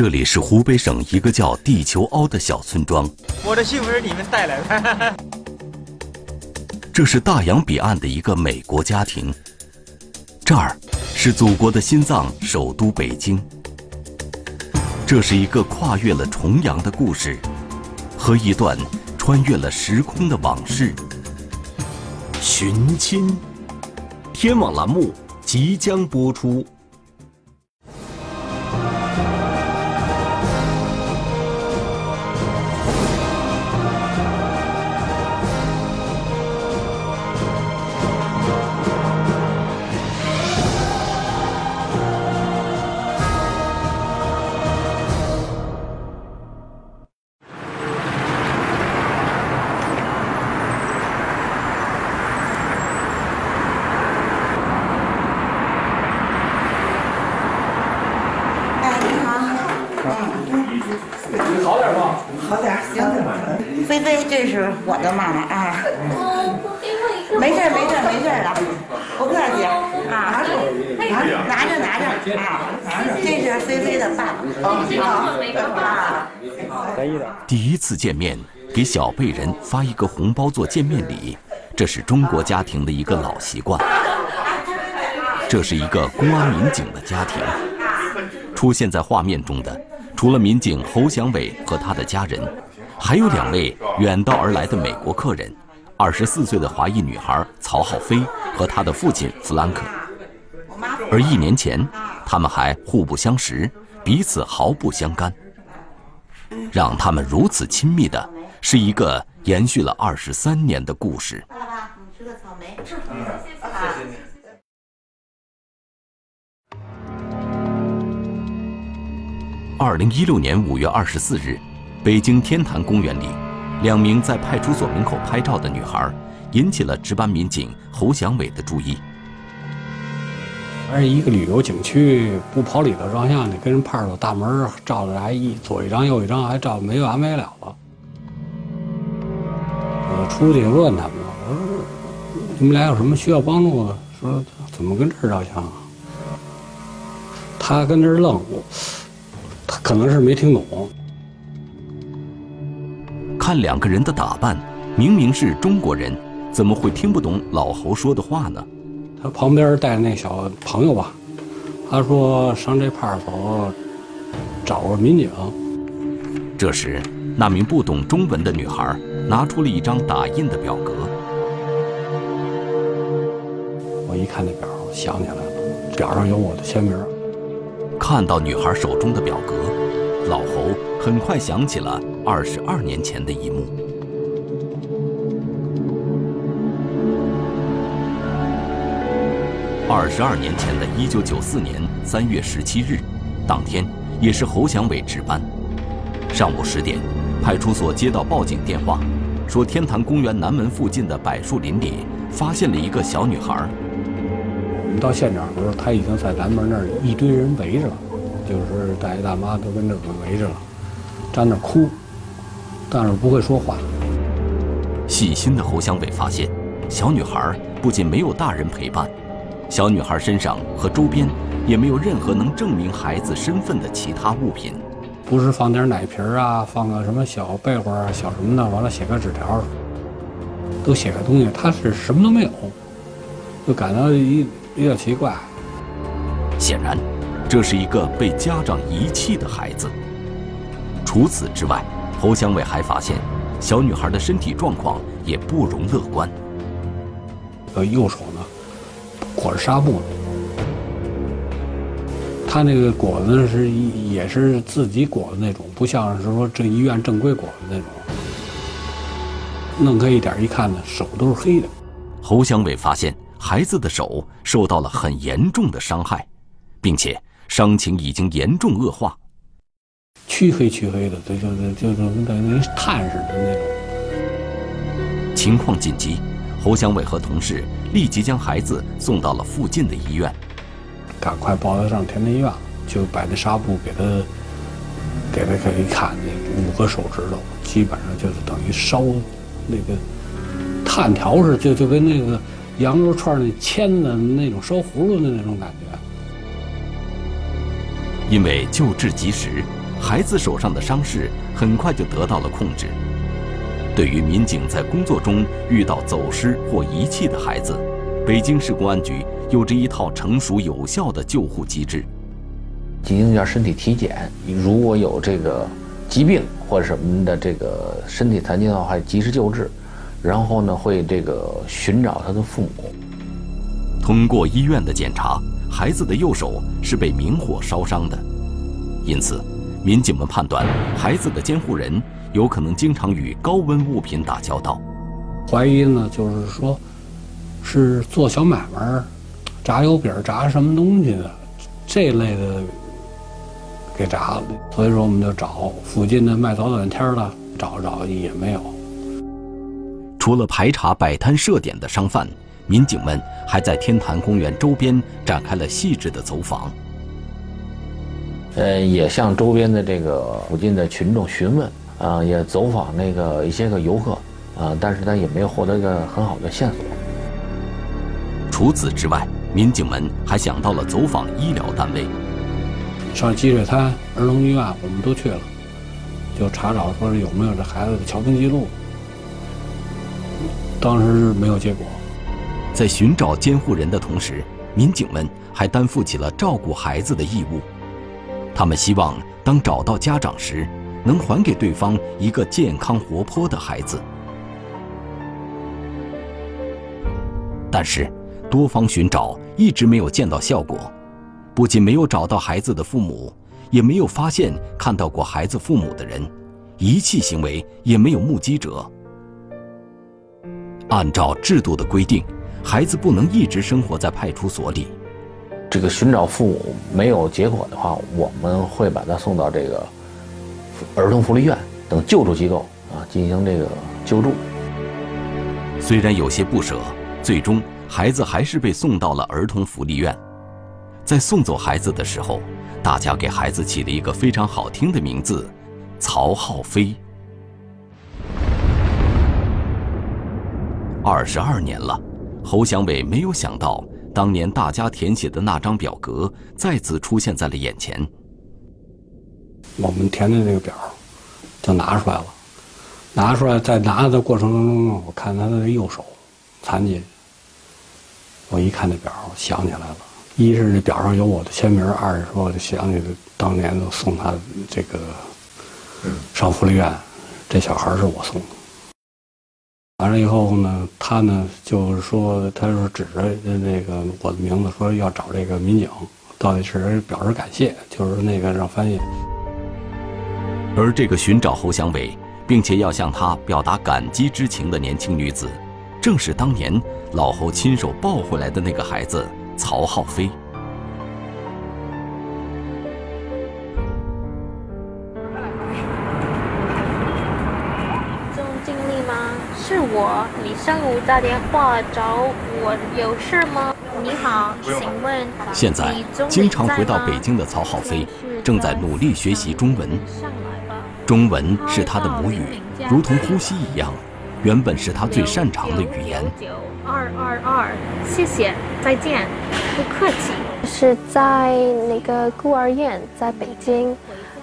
这里是湖北省一个叫地球凹的小村庄。我的幸福是你们带来的。这是大洋彼岸的一个美国家庭，这儿是祖国的心脏，首都北京。这是一个跨越了重洋的故事，和一段穿越了时空的往事。寻亲，天网栏目即将播出。你好点吗？好点，行。菲菲，这是我的妈妈啊。没事，没事，没事的，不客气啊。拿着，拿着，拿着啊。这是菲菲的爸爸啊。可以的。第一次见面，给小辈人发一个红包做见面礼，这是中国家庭的一个老习惯。这是一个公安民警的家庭。出现在画面中的，除了民警侯祥伟和他的家人，还有两位远道而来的美国客人：二十四岁的华裔女孩曹浩飞和他的父亲弗兰克。而一年前，他们还互不相识，彼此毫不相干。让他们如此亲密的，是一个延续了二十三年的故事。爸爸，你吃个草莓。二零一六年五月二十四日，北京天坛公园里，两名在派出所门口拍照的女孩，引起了值班民警侯祥伟的注意。而一个旅游景区不跑里头照相，你跟人派出所大门照着还一左一张右一张，还照没完没了了。我出去问他们了，我说你们俩有什么需要帮助的？说怎么跟这儿照相啊？他跟这儿愣，我可能是没听懂。看两个人的打扮，明明是中国人，怎么会听不懂老侯说的话呢？他旁边带那小朋友吧，他说上这派出所找个民警。这时，那名不懂中文的女孩拿出了一张打印的表格。我一看那表，想起来了，表上有我的签名。看到女孩手中的表格，老侯很快想起了二十二年前的一幕。二十二年前的一九九四年三月十七日，当天也是侯祥伟值班。上午十点，派出所接到报警电话，说天坛公园南门附近的柏树林里发现了一个小女孩。我们到现场的时候，他已经在南门那儿一堆人围着了，就是大爷大妈都跟这儿围着了，站那儿哭，但是不会说话。细心的侯湘伟发现，小女孩不仅没有大人陪伴，小女孩身上和周边也没有任何能证明孩子身份的其他物品。不是放点奶瓶啊，放个什么小被窝啊、小什么的，完了写个纸条，都写个东西，他是什么都没有，就感到一比较奇怪。显然，这是一个被家长遗弃的孩子。除此之外，侯祥伟还发现，小女孩的身体状况也不容乐观。呃，右手呢裹着纱布呢，他那个裹子是也是自己裹的那种，不像是说这医院正规裹的那种。弄开一点一看呢，手都是黑的。侯祥伟发现孩子的手受到了很严重的伤害，并且伤情已经严重恶化。黢黑黢黑的，就就就就跟跟炭似的那种。情况紧急，侯祥伟和同事立即将孩子送到了附近的医院。赶快抱他上天坛医院，就把那纱布给他给他给一看，那五个手指头基本上就是等于烧那个炭条似的，就就跟那个羊肉串那签子那种烧葫芦的那种感觉。因为救治及时，孩子手上的伤势很快就得到了控制。对于民警在工作中遇到走失或遗弃的孩子，北京市公安局有着一套成熟有效的救护机制。进行一下身体体检，如果有这个疾病或者什么的这个身体残疾的话，及时救治。然后呢，会这个寻找他的父母。通过医院的检查，孩子的右手是被明火烧伤的，因此，民警们判断孩子的监护人有可能经常与高温物品打交道。怀疑呢，就是说，是做小买卖，炸油饼、炸什么东西的这类的。给炸了，所以说我们就找附近的卖早点摊的，找找也没有。除了排查摆摊设点的商贩，民警们还在天坛公园周边展开了细致的走访。呃，也向周边的这个附近的群众询问，啊，也走访那个一些个游客，啊，但是呢也没有获得一个很好的线索。除此之外，民警们还想到了走访医疗单位。上积水滩儿童医院，我们都去了，就查找说是有没有这孩子的瞧病记录。当时没有结果。在寻找监护人的同时，民警们还担负起了照顾孩子的义务。他们希望当找到家长时，能还给对方一个健康活泼的孩子。但是，多方寻找一直没有见到效果。不仅没有找到孩子的父母，也没有发现看到过孩子父母的人，遗弃行为也没有目击者。按照制度的规定，孩子不能一直生活在派出所里。这个寻找父母没有结果的话，我们会把他送到这个儿童福利院等救助机构啊进行这个救助。虽然有些不舍，最终孩子还是被送到了儿童福利院。在送走孩子的时候，大家给孩子起了一个非常好听的名字——曹浩飞。二十二年了，侯祥伟没有想到，当年大家填写的那张表格再次出现在了眼前。我们填的那个表就拿出来了，拿出来在拿的过程当中，我看他的右手残疾，我一看那表，想起来了。一是这表上有我的签名，二是说我就想起当年送他这个上福利院，这小孩是我送的。完了以后呢，他呢就是说，他说指着那个我的名字说要找这个民警，到底是表示感谢，就是那个让翻译。而这个寻找侯祥伟，并且要向他表达感激之情的年轻女子，正是当年老侯亲手抱回来的那个孩子。曹浩飞，上午打电话找我有事吗？你好，请问现在经常回到北京的曹浩飞，正在努力学习中文。中文是他的母语，如同呼吸一样，原本是他最擅长的语言。二二二，谢谢，再见，不客气。是在那个孤儿院，在北京，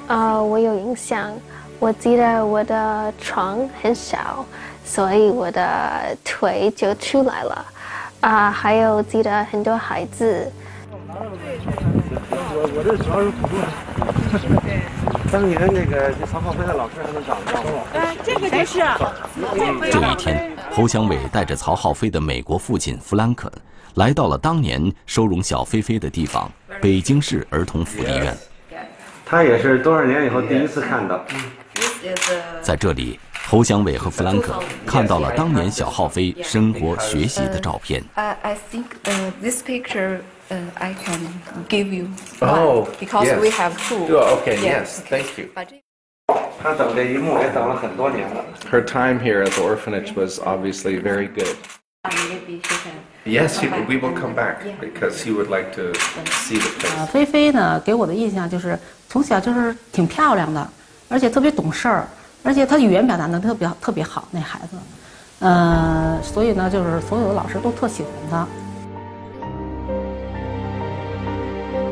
呃，我有印象，我记得我的床很小，所以我的腿就出来了，啊，还有记得很多孩子。我我这主要是辅助。当年那个曹浩飞的老师还能找得到吗？呃，这个就是。这一天，侯祥伟带着曹浩飞的美国父亲弗兰肯，来到了当年收容小飞飞的地方——北京市儿童福利院。他也是多少年以后第一次看到。在这里，侯祥伟和弗兰肯看到了当年小浩飞生活学习的照片。I think this picture. uh, I can give you one oh, because yes. we have two. Oh, okay, yes, thank you. Her time here at the orphanage was obviously very good. Yes, he, we will come back because he would like to see the place. 菲菲呢，给我的印象就是从小就是挺漂亮的， 而且特别懂事儿，而且他语言表达能力特别特别好，那孩子，呃，所以呢，就是所有的老师都特喜欢他。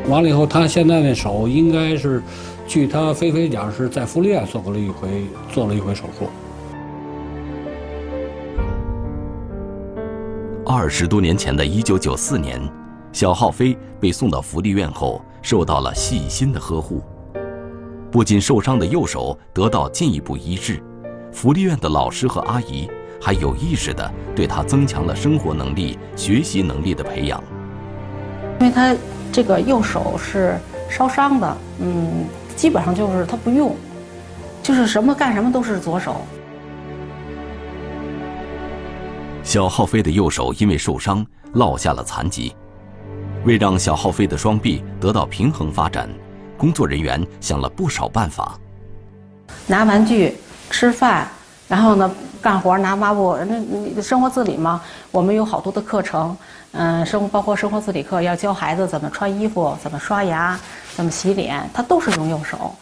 完了以后，他现在那手应该是据他菲菲讲，是在福利院做过了一回，做了一回手术。二十多年前的一九九四年，小浩飞被送到福利院后，受到了细心的呵护。不仅受伤的右手得到进一步医治，福利院的老师和阿姨还有意识地对他增强了生活能力、学习能力的培养。因为他这个右手是烧伤的，嗯，基本上就是他不用，就是什么干什么都是左手。小浩飞的右手因为受伤落下了残疾，为让小浩飞的双臂得到平衡发展，工作人员想了不少办法。拿玩具、吃饭，然后呢干活拿抹布，那生活自理嘛。我们有好多的课程，嗯，生包括生活自理课，要教孩子怎么穿衣服、怎么刷牙、怎么洗脸，他都是用右手。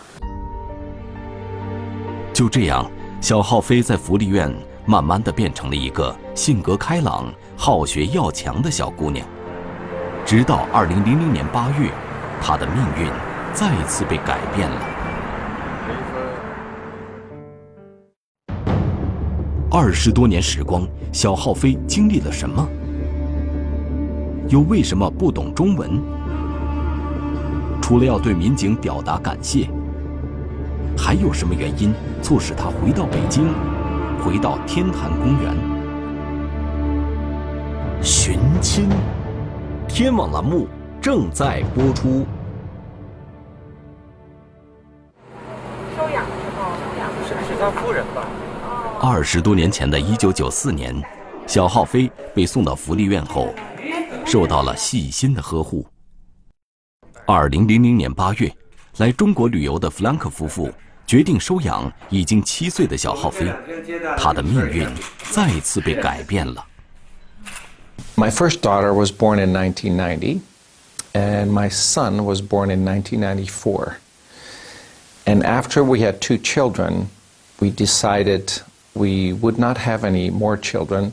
就这样，小浩飞在福利院。慢慢的变成了一个性格开朗、好学要强的小姑娘。直到二零零零年八月，她的命运再次被改变了。二十多年时光，小浩飞经历了什么？又为什么不懂中文？除了要对民警表达感谢，还有什么原因促使他回到北京？回到天坛公园，寻亲，天网栏目正在播出。二十多年前的一九九四年，小浩飞被送到福利院后，受到了细心的呵护。二零零零年八月，来中国旅游的弗兰克夫妇。决定收养已经七岁的小浩飞，他的命运再次被改变了。My first daughter was born in 1990, and my son was born in 1994. And after we had two children, we decided we would not have any more children,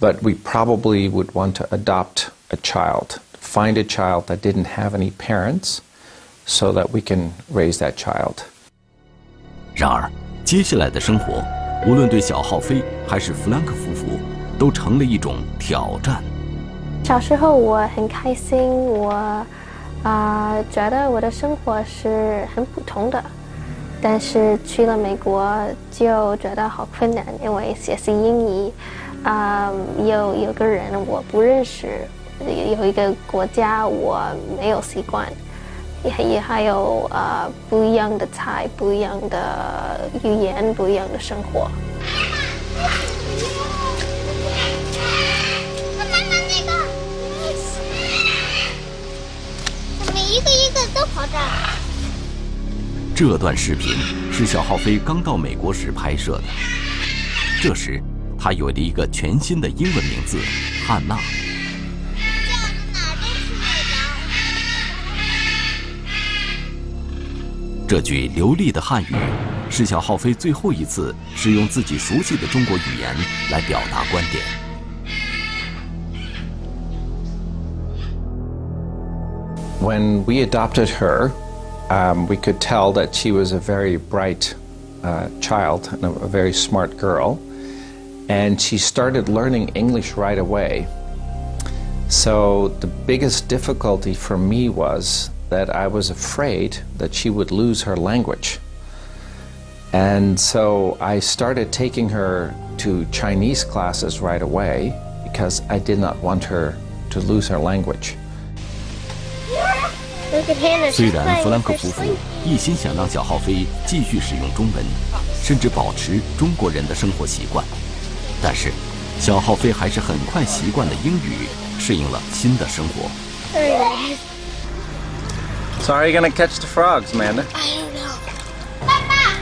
but we probably would want to adopt a child, find a child that didn't have any parents, so that we can raise that child. 然而，接下来的生活，无论对小浩飞还是弗兰克夫妇，都成了一种挑战。小时候我很开心，我啊觉得我的生活是很普通的。 但是去了美国就觉得好困难，因为学习英语，啊有有个人我不认识，有一个国家我没有习惯。也也还有呃不一样的菜，不一样的语言，不一样的生活。妈妈那个，怎么一个一个都跑这儿？这段视频是小浩飞刚到美国时拍摄的。这时，他有了一个全新的英文名字——汉娜。这句流利的汉语，是小浩飞最后一次使用自己熟悉的中国语言来表达观点。When we adopted her, um, we could tell that she was a very bright uh, child and a, a very smart girl, and she started learning English right away. So the biggest difficulty for me was that I was afraid that she would lose her language. And so I started taking her to Chinese classes right away because I did not want her to lose her language. 虽然弗兰克夫妇一心想让小浩飞继续使用中文，甚至保持中国人的生活习惯，但是小浩飞还是很快习惯了英语，适应了新的生活。So how are you gonna catch the frogs, Amanda? I don't know. Papa!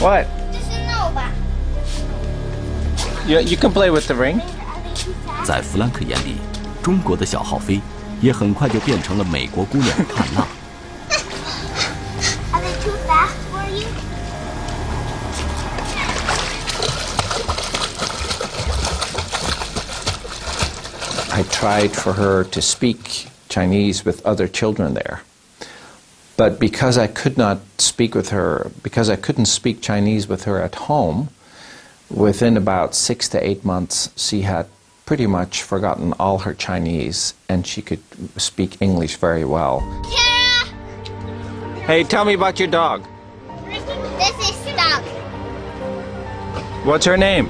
What? Just? You, you can play with the ring. 在弗兰克眼里，中国的小浩飞 也很快就变成了美国姑娘汉娜。Are they too fast for you? I tried for her to speak Chinese with other children there. But because I could not speak with her, because I couldn't speak Chinese with her at home, within about six to eight months, she had pretty much forgotten all her Chinese and she could speak English very well. Hey, tell me about your dog. This is dog. What's her name?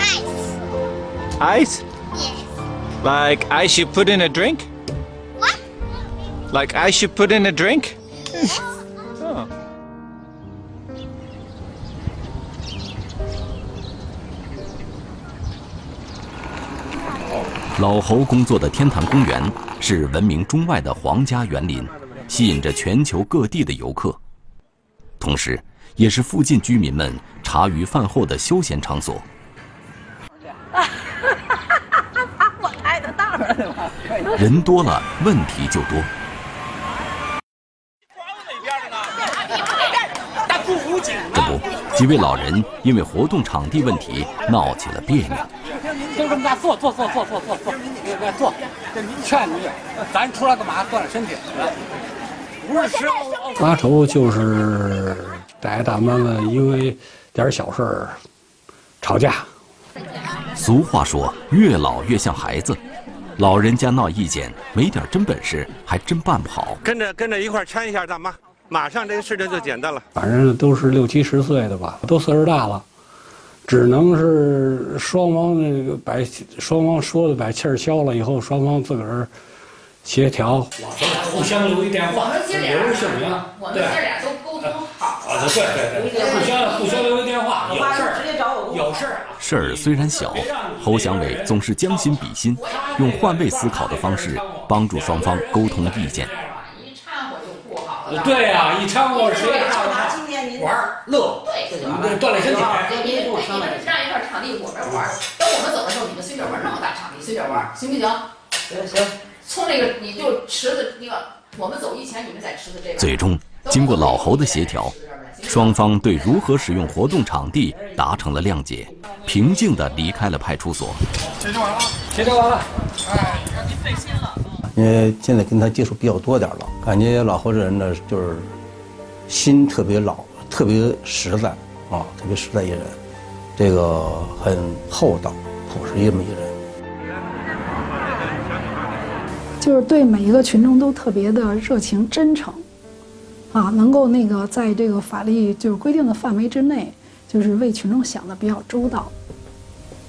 Ice. Ice? Yes. Like ice you put in a drink? What? Like ice you put in a drink? oh. 老侯工作的天坛公园是闻名中外的皇家园林，吸引着全球各地的游客，同时也是附近居民们茶余饭后的休闲场所。我拍的大人多了，问题就多。这不，几位老人因为活动场地问题闹起了别扭。就这么大，坐坐坐坐坐坐坐，来坐。劝你，咱出来干嘛？锻炼身体。来，不是吃。发愁就是大爷大妈们因为点小事儿吵架。俗话说，越老越像孩子。老人家闹意见，没点真本事，还真办不好。跟着跟着一块搀一下大妈，马上这个事情就简单了。反正都是六七十岁的吧，都岁数大了。只能是双方那个把双方说的把气儿消了以后，双方自个儿协调，互相留一电话，留个姓名，我们姐俩都沟通好啊，对对对，互相互相留一电话，有事儿直接找我有事儿。事儿虽然小，侯祥伟总是将心比心，用换位思考的方式帮助双方沟通意见。对呀，一掺和谁也看不好，玩乐，对，锻炼身体。你们你们让一块场地，我们玩。等我们走的时候，你们随便玩那么大场地，随便玩，行不行？行行。从那个你就池子那个，我们走以前，你们在池子这边。最终，经过老侯的协调，双方对如何使用活动场地达成了谅解，平静地离开了派出所。解决完了，解决完了。哎，让您费心了。因为现在跟他接触比较多点了，感觉老侯这人呢，就是心特别老，特别实在啊，特别实在一人，这个很厚道、朴实这么一人。就是对每一个群众都特别的热情、真诚，啊，能够那个在这个法律就是规定的范围之内，就是为群众想的比较周到。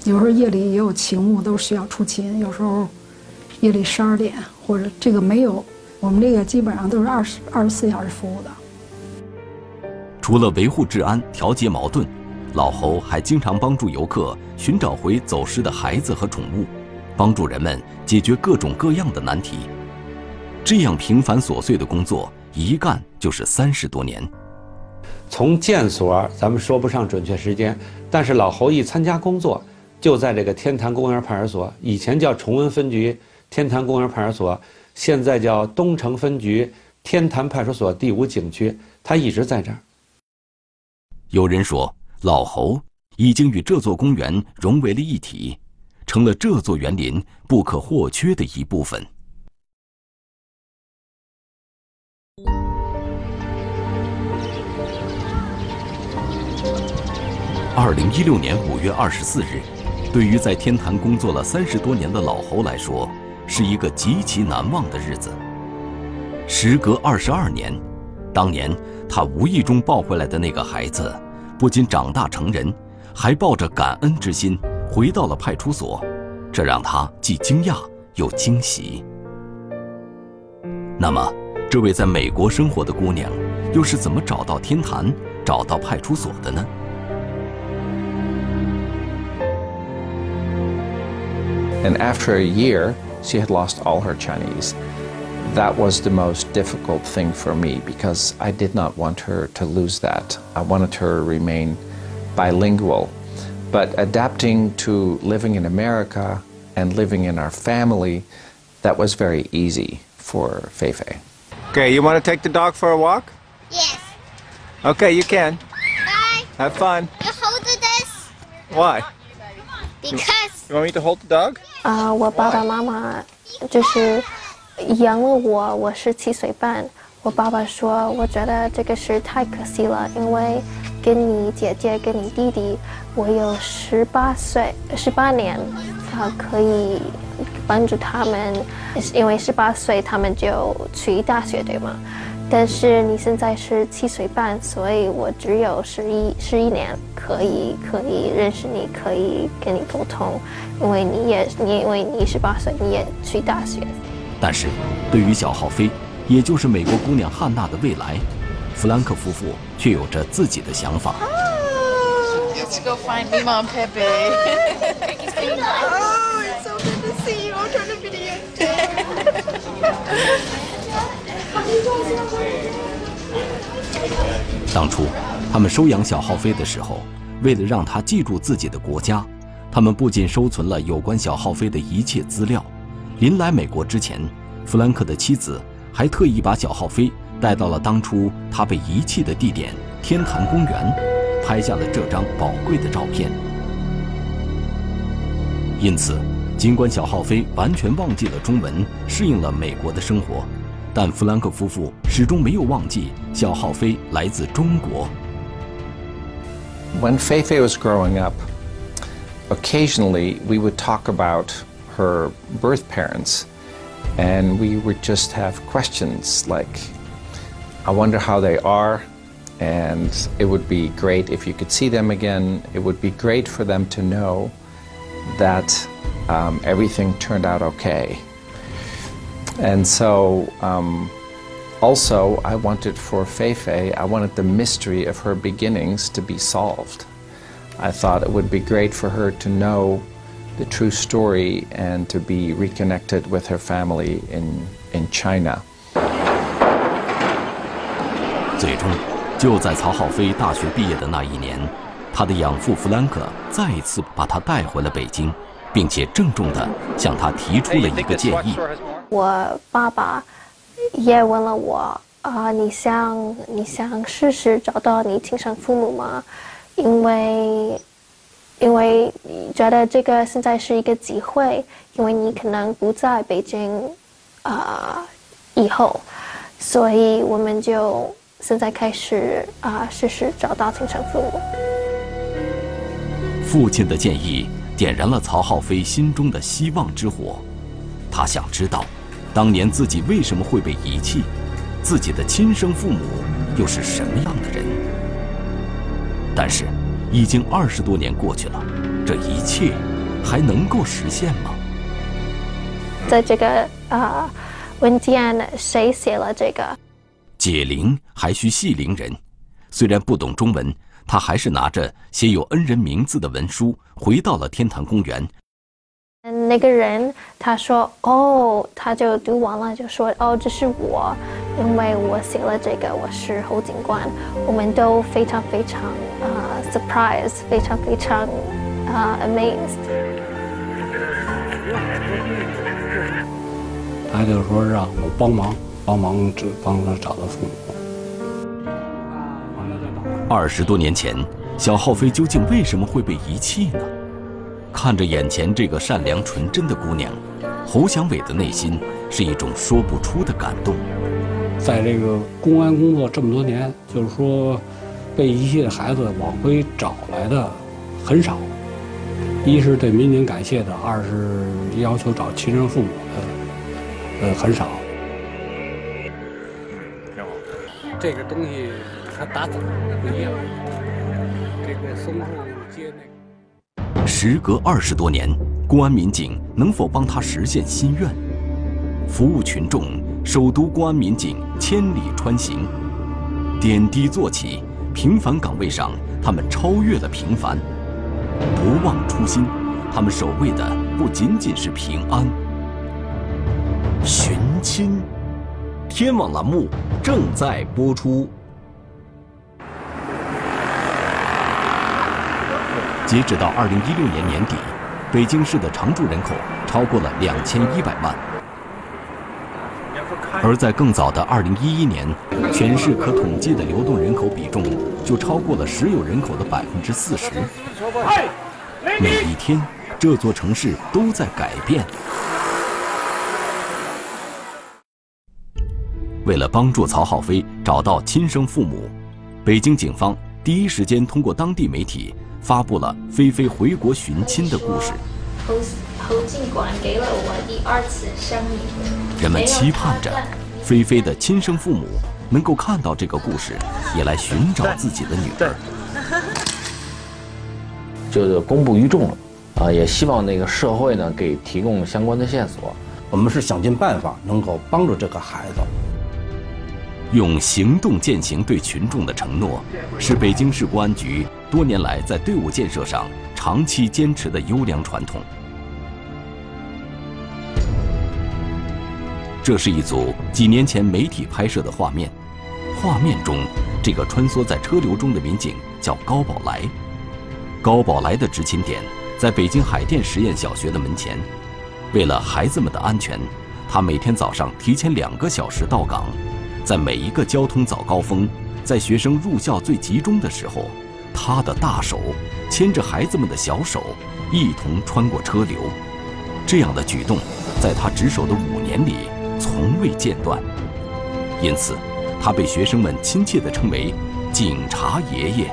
有时候夜里也有勤务，都需要出勤，有时候夜里十二点。或者这个没有，我们这个基本上都是二十二十四小时服务的。除了维护治安、调节矛盾，老侯还经常帮助游客寻找回走失的孩子和宠物，帮助人们解决各种各样的难题。这样平凡琐碎的工作，一干就是三十多年。从建所，咱们说不上准确时间，但是老侯一参加工作，就在这个天坛公园派出所，以前叫崇文分局。天坛公园派出所现在叫东城分局天坛派出所第五警区，他一直在这儿。有人说，老侯已经与这座公园融为了一体，成了这座园林不可或缺的一部分。二零一六年五月二十四日，对于在天坛工作了三十多年的老侯来说，是一个极其难忘的日子。时隔二十二年，当年他无意中抱回来的那个孩子，不仅长大成人，还抱着感恩之心回到了派出所，这让他既惊讶又惊喜。那么，这位在美国生活的姑娘，又是怎么找到天坛、找到派出所的呢？And after a year. she had lost all her Chinese. That was the most difficult thing for me because I did not want her to lose that. I wanted her to remain bilingual. But adapting to living in America and living in our family, that was very easy for Feifei. Okay, you want to take the dog for a walk? Yes. Okay, you can. Bye. Have fun. You hold this. Why? Because. You want me to hold the dog? 啊、呃，我爸爸妈妈就是 养了我，我是七岁半，我爸爸说，我觉得这个事太可惜了，因为跟你姐姐、跟你弟弟，我有十八岁、十八年，啊，可以帮助他们，因为十八岁他们就去大学，对吗？但是你现在是七岁半，所以我只有十一十一年可以可以认识你，可以跟你沟通，因为你也你因为你十八岁，你也去大学。但是，对于小浩飞，也就是美国姑娘汉娜的未来，弗兰克夫妇却有着自己的想法。Let's go find Mima and Pepe. oh, it's so good to see you. I'll turn the video. 当初，他们收养小浩飞的时候，为了让他记住自己的国家，他们不仅收存了有关小浩飞的一切资料。临来美国之前，弗兰克的妻子还特意把小浩飞带到了当初他被遗弃的地点天坛公园，拍下了这张宝贵的照片。因此，尽管小浩飞完全忘记了中文，适应了美国的生活，但弗兰克夫妇始终没有忘记小浩飞来自中国。When Fei Fei was growing up, occasionally we would talk about her birth parents, and we would just have questions like, I wonder how they are, and it would be great if you could see them again. It would be great for them to know that um, everything turned out okay. And so, um, also, I wanted for Fei Fei, I wanted the mystery of her beginnings to be solved. I thought it would be great for her to know the true story and to be reconnected with her family in, in China. 最终，就在曹浩飞大学毕业的那一年，他的养父弗兰克再一次把他带回了北京，并且郑重地向他提出了一个建议。我爸爸也问了我啊，你想你想试试找到你亲生父母吗？因为。因为觉得这个现在是一个机会，因为你可能不在北京，啊，以后，所以我们就现在开始啊，试试找到亲生父母。父亲的建议点燃了曹浩飞心中的希望之火，他想知道，当年自己为什么会被遗弃，自己的亲生父母又是什么样的人？但是。已经二十多年过去了，这一切还能够实现吗？在这个啊文件，谁写了这个？解铃还需系铃人。虽然不懂中文，他还是拿着写有恩人名字的文书回到了天坛公园。那个人他说：“哦，他就读完了，就说：‘哦，这是我，因为我写了这个，我是侯警官。’我们都非常非常啊，surprise，非常非常啊，amazed。他就说让我帮忙，帮忙找帮他找到父母。二十多年前，小浩飞究竟为什么会被遗弃呢？”看着眼前这个善良纯真的姑娘，侯祥伟的内心是一种说不出的感动。在这个公安工作这么多年，就是说，被遗弃的孩子往回找来的很少。一是对民警感谢的，二是要求找亲生父母的，呃，很少。这个东西它打怎么不一样？这个松树接那。时隔二十多年，公安民警能否帮他实现心愿？服务群众，首都公安民警千里穿行，点滴做起，平凡岗位上，他们超越了平凡，不忘初心，他们守卫的不仅仅是平安。寻亲，天网栏目正在播出。截止到二零一六年年底，北京市的常住人口超过了两千一百万。而在更早的二零一一年，全市可统计的流动人口比重就超过了实有人口的百分之四十。每一天，这座城市都在改变。为了帮助曹浩飞找到亲生父母，北京警方第一时间通过当地媒体发布了菲菲回国寻亲的故事。侯侯警官给了我第二次生命。人们期盼着菲菲的亲生父母能够看到这个故事，也来寻找自己的女儿。就是 公布于众了，啊，也希望那个社会呢给提供相关的线索。我们是想尽办法能够帮助这个孩子。用行动践行对群众的承诺，是北京市公安局多年来在队伍建设上长期坚持的优良传统。这是一组几年前媒体拍摄的画面，画面中这个穿梭在车流中的民警叫高宝来。高宝来的执勤点在北京海淀实验小学的门前，为了孩子们的安全，他每天早上提前两个小时到岗。在每一个交通早高峰，在学生入校最集中的时候，他的大手牵着孩子们的小手，一同穿过车流。这样的举动，在他值守的五年里从未间断。因此，他被学生们亲切地称为“警察爷爷”。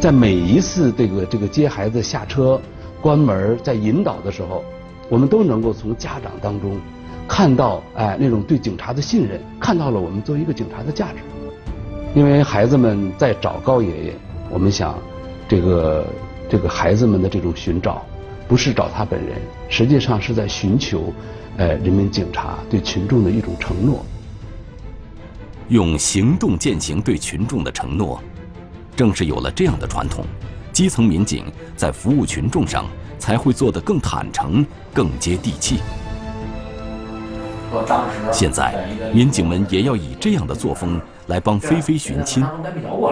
在每一次这个这个接孩子下车、关门、在引导的时候。我们都能够从家长当中看到，哎，那种对警察的信任，看到了我们作为一个警察的价值。因为孩子们在找高爷爷，我们想，这个这个孩子们的这种寻找，不是找他本人，实际上是在寻求，呃，人民警察对群众的一种承诺。用行动践行对群众的承诺，正是有了这样的传统，基层民警在服务群众上。才会做得更坦诚、更接地气。现在，民警们也要以这样的作风来帮菲菲寻亲。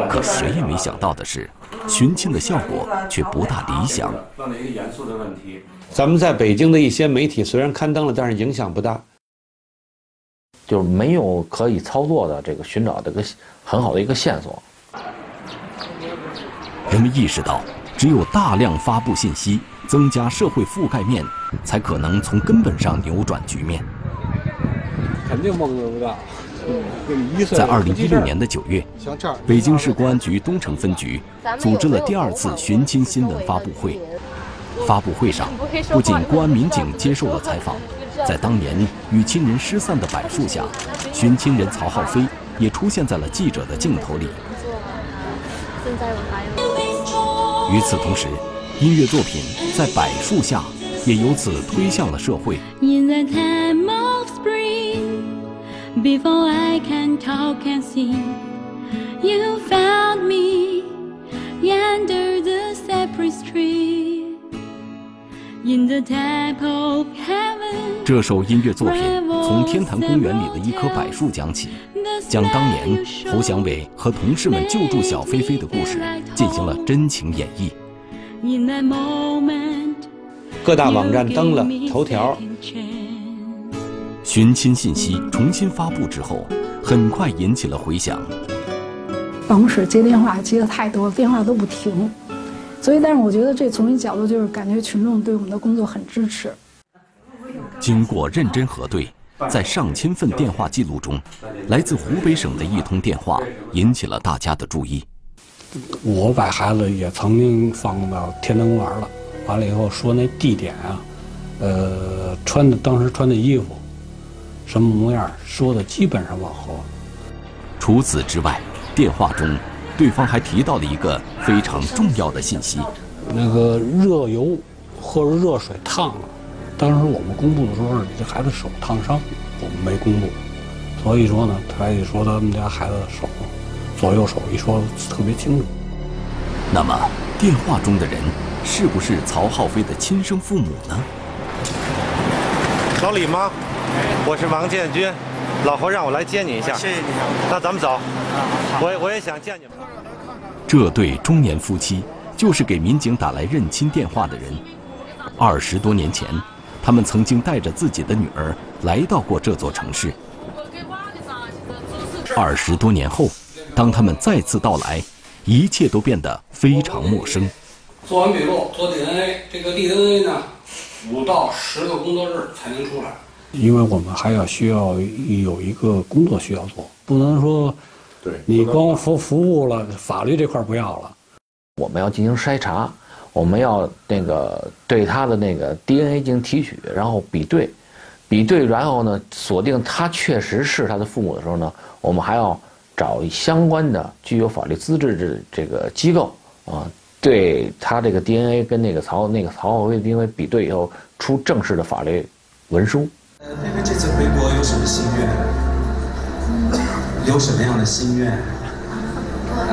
可谁也没想到的是，寻亲的效果却不大理想。问了一个严肃的问题：咱们在北京的一些媒体虽然刊登了，但是影响不大，就是没有可以操作的这个寻找这个很好的一个线索。人们意识到，只有大量发布信息。增加社会覆盖面，才可能从根本上扭转局面。肯定蒙不到。在二零一六年的九月，北京市公安局东城分局组织了第二次寻亲新闻发布会。发布会上，不仅公安民警接受了采访，在当年与亲人失散的柏树下，寻亲人曹浩飞也出现在了记者的镜头里。与此同时。音乐作品在柏树下，也由此推向了社会。这首音乐作品从天坛公园里的一棵柏树讲起，将当年侯祥伟和同事们救助小飞飞的故事进行了真情演绎。各大网站登了头条，寻亲信息重新发布之后，很快引起了回响。办公室接电话接的太多，电话都不停，所以，但是我觉得这从一角度就是感觉群众对我们的工作很支持。经过认真核对，在上千份电话记录中，来自湖北省的一通电话引起了大家的注意。我把孩子也曾经放到天坛公园了，完了以后说那地点啊，呃，穿的当时穿的衣服，什么模样，说的基本上吻合。除此之外，电话中对方还提到了一个非常重要的信息：那个热油或者热水烫了。当时我们公布的时候，你这孩子手烫伤，我们没公布。所以说呢，他一说他们家孩子的手。左右手一说特别清楚。那么电话中的人是不是曹浩飞的亲生父母呢？老李吗？我是王建军，老侯让我来接你一下。谢谢你。那咱们走。我我也想见你们。这对中年夫妻就是给民警打来认亲电话的人。二十多年前，他们曾经带着自己的女儿来到过这座城市。二十多年后。当他们再次到来，一切都变得非常陌生。做完笔录，做 DNA，这个 DNA 呢，五到十个工作日才能出来，因为我们还要需要有一个工作需要做，不能说，对你光服服务了，法律这块不要了。我们要进行筛查，我们要那个对他的那个 DNA 进行提取，然后比对，比对，然后呢锁定他确实是他的父母的时候呢，我们还要找相关的具有法律资质的这个机构啊，对他这个 DNA 跟那个曹那个曹浩辉的 DNA 比对以后，出正式的法律文书。菲菲这次回国有什么心愿？有什么样的心愿？嗯，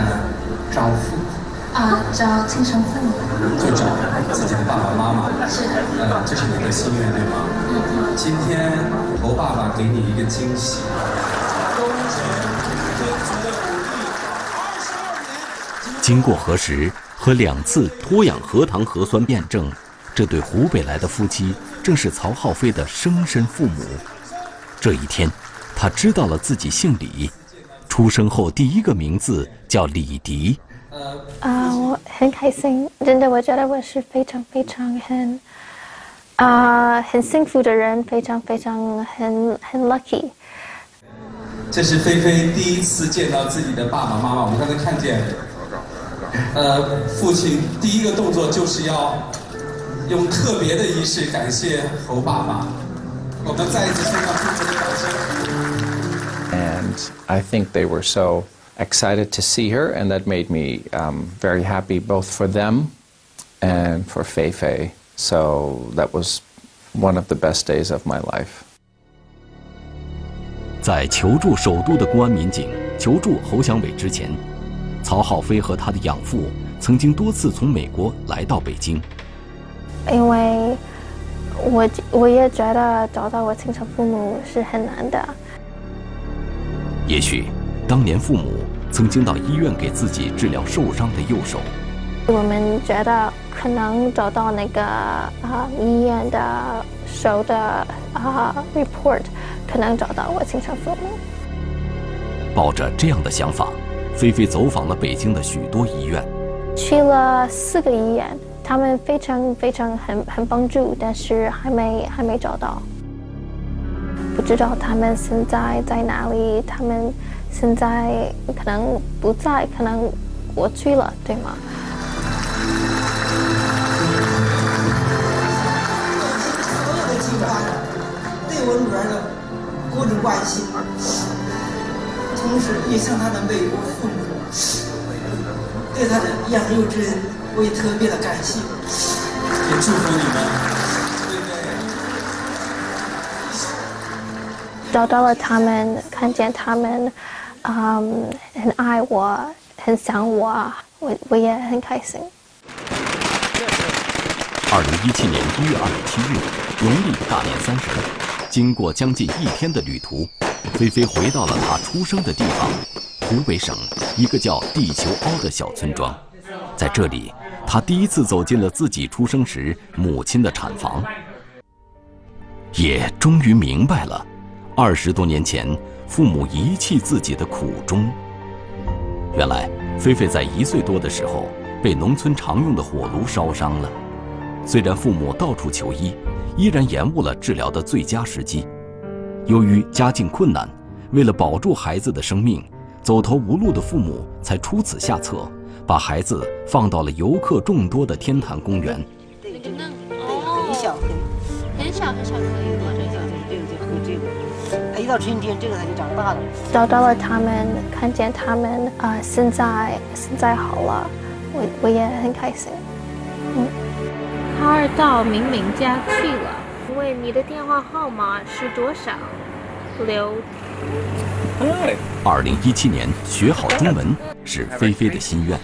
找父啊，找亲生父母。就找自己的爸爸妈妈。是的。呃，这是你的心愿对吗？嗯。今天猴爸爸给你一个惊喜。经过核实和两次脱氧核糖核酸验证，这对湖北来的夫妻正是曹浩飞的生身父母。这一天，他知道了自己姓李，出生后第一个名字叫李迪。啊，我很开心，真的，我觉得我是非常非常很啊很幸福的人，非常非常很很 lucky。这是菲菲第一次见到自己的爸爸妈妈，我们刚才看见，呃，父亲第一个动作就是要用特别的仪式感谢猴爸爸。我们再一次送上祝福的掌声。And I think they were so excited to see her, and that made me um, very happy both for them and for Fei Fei. So that was one of the best days of my life. 在求助首都的公安民警求助侯祥伟之前，曹浩飞和他的养父曾经多次从美国来到北京。因为我我也觉得找到我亲生父母是很难的。也许，当年父母曾经到医院给自己治疗受伤的右手。我们觉得可能找到那个啊医院的手的啊 report，可能找到我亲生父母。抱着这样的想法，菲菲走访了北京的许多医院，去了四个医院，他们非常非常很很帮助，但是还没还没找到，不知道他们现在在哪里，他们现在可能不在，可能过去了，对吗？所有的计划对我女儿的各种关心，同时也向她的美国父母对她的养育之恩，我也特别的感谢，也祝福你们。找到了他们，看见他们，嗯，很爱我，很想我，我我也很开心。二零一七年一月二十七日，农历大年三十，经过将近一天的旅途，菲菲回到了她出生的地方——湖北省一个叫地球凹的小村庄。在这里，他第一次走进了自己出生时母亲的产房，也终于明白了。二十多年前，父母遗弃自己的苦衷。原来，菲菲在一岁多的时候被农村常用的火炉烧伤了。虽然父母到处求医，依然延误了治疗的最佳时机。由于家境困难，为了保住孩子的生命，走投无路的父母才出此下策，把孩子放到了游客众多的天坛公园。很小很很小很小可以吗？这个这个就会这个。一到春天，这个它就长大了。找到了他们，看见他们啊、呃，现在现在好了，我我也很开心。嗯，卡尔到明明家去了。问你的电话号码是多少？刘。二零一七年学好中文是菲菲的心愿。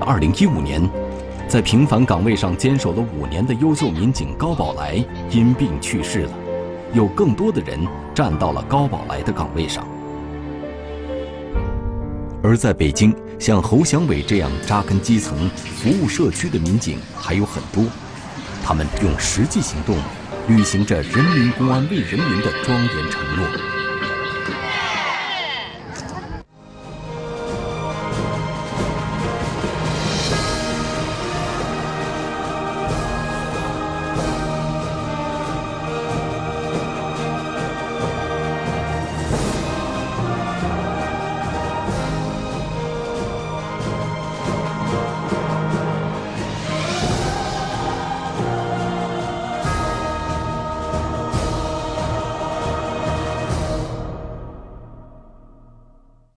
二零一五年，在平凡岗位上坚守了五年的优秀民警高宝来因病去世了，有更多的人站到了高宝来的岗位上。而在北京，像侯祥伟这样扎根基层、服务社区的民警还有很多，他们用实际行动，履行着人民公安为人民的庄严承诺。